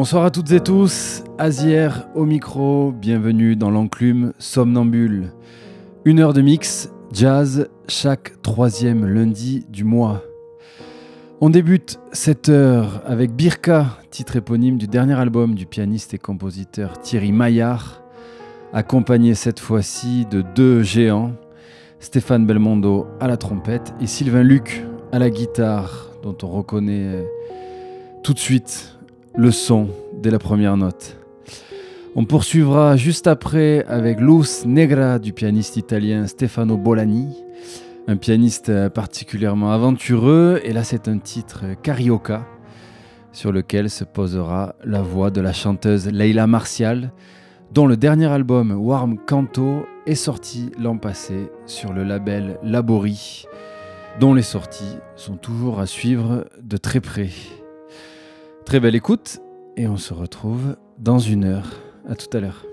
Bonsoir à toutes et tous, Azière au micro, bienvenue dans l'enclume Somnambule. Une heure de mix, jazz, chaque troisième lundi du mois. On débute cette heure avec Birka, titre éponyme du dernier album du pianiste et compositeur Thierry Maillard, accompagné cette fois-ci de deux géants, Stéphane Belmondo à la trompette et Sylvain Luc à la guitare, dont on reconnaît tout de suite le son dès la première note. On poursuivra juste après avec Luz Negra du pianiste italien Stefano Bolani, un pianiste particulièrement aventureux, et là c'est un titre carioca sur lequel se posera la voix de la chanteuse Leila Martial, dont le dernier album Warm Canto est sorti l'an passé sur le label Labori, dont les sorties sont toujours à suivre de très près. Très belle écoute et on se retrouve dans une heure. À tout à l'heure.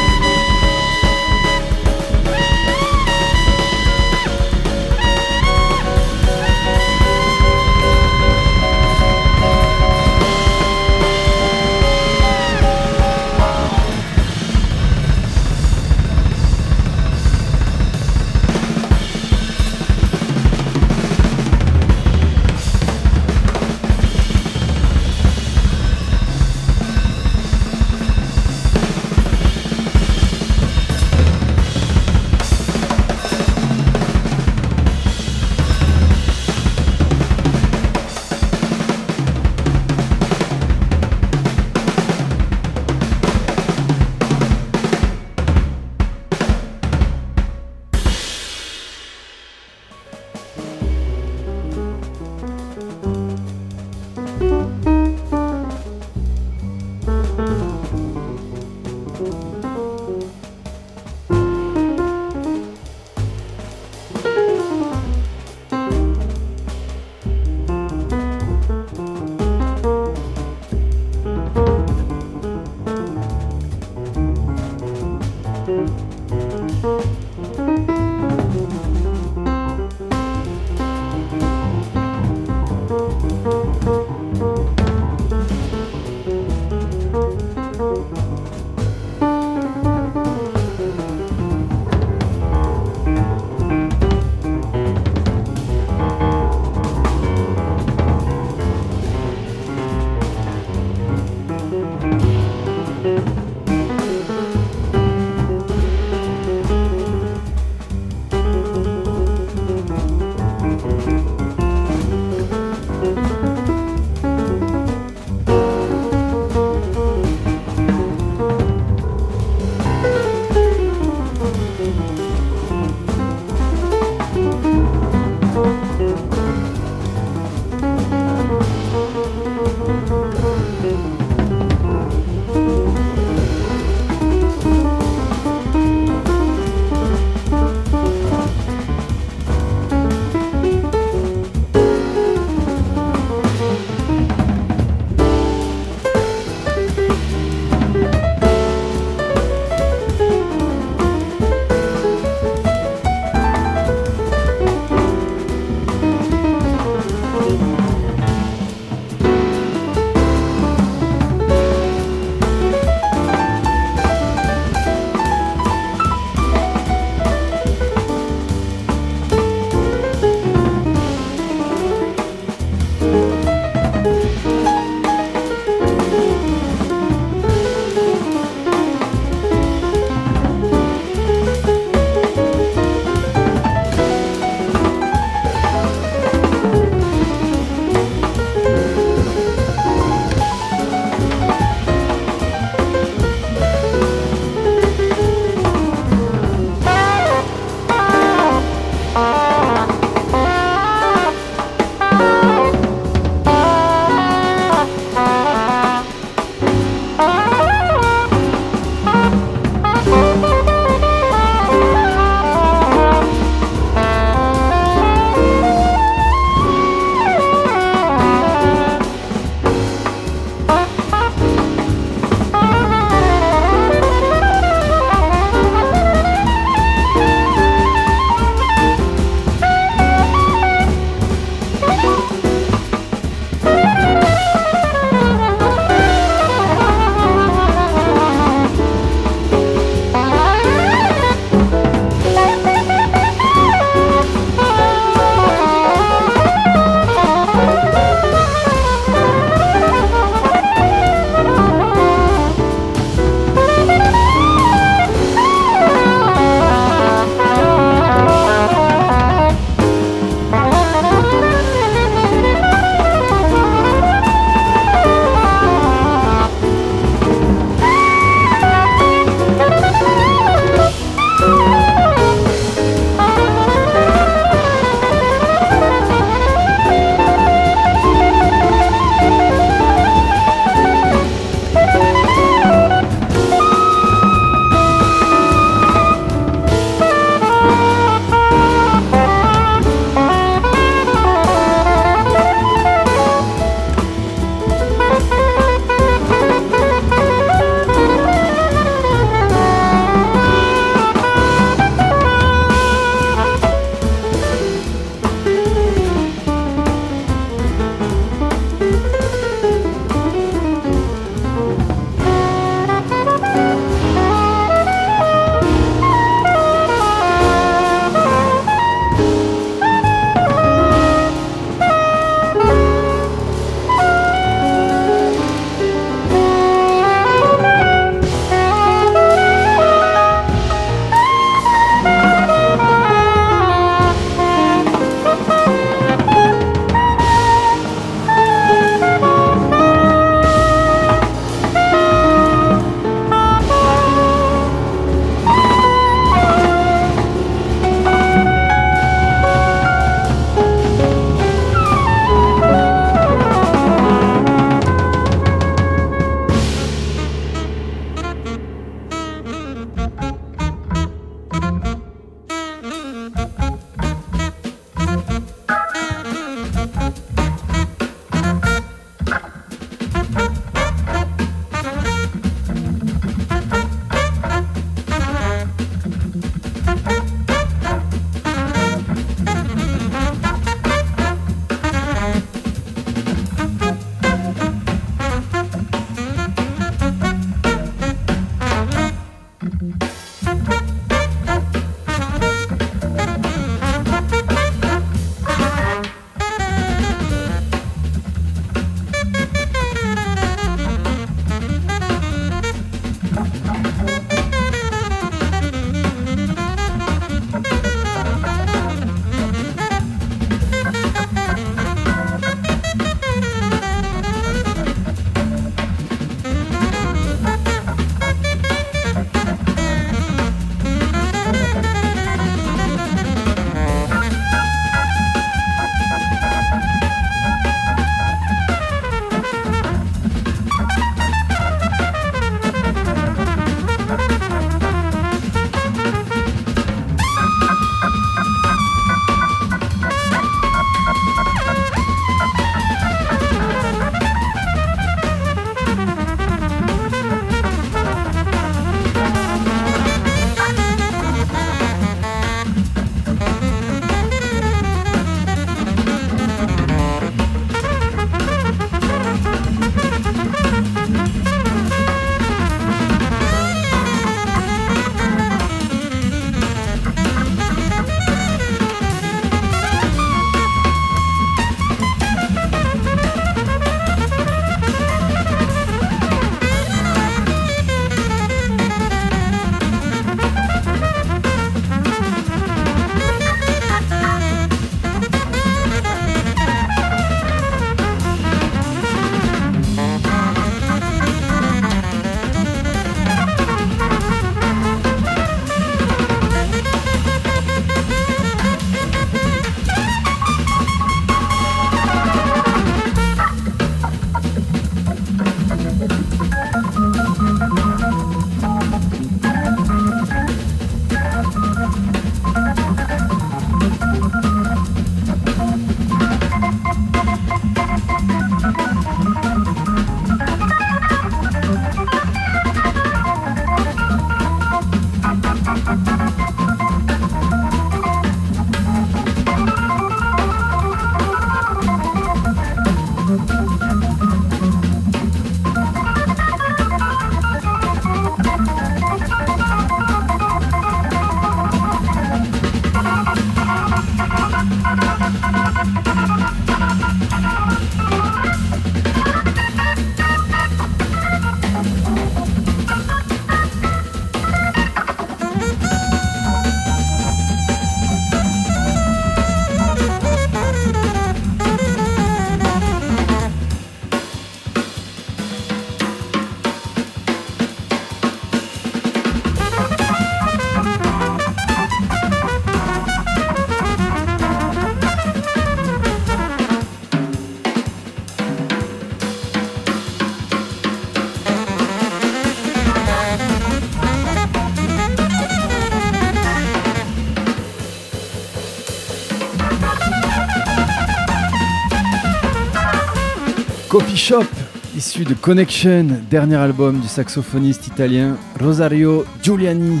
Coffee Shop, issu de Connection, dernier album du saxophoniste italien Rosario Giuliani.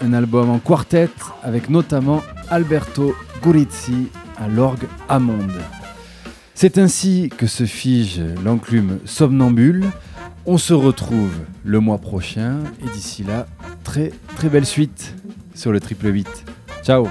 Un album en quartet avec notamment Alberto Gurizzi à l'orgue Hammond. C'est ainsi que se fige l'enclume somnambule. On se retrouve le mois prochain et d'ici là, très très belle suite sur le triple 8. Ciao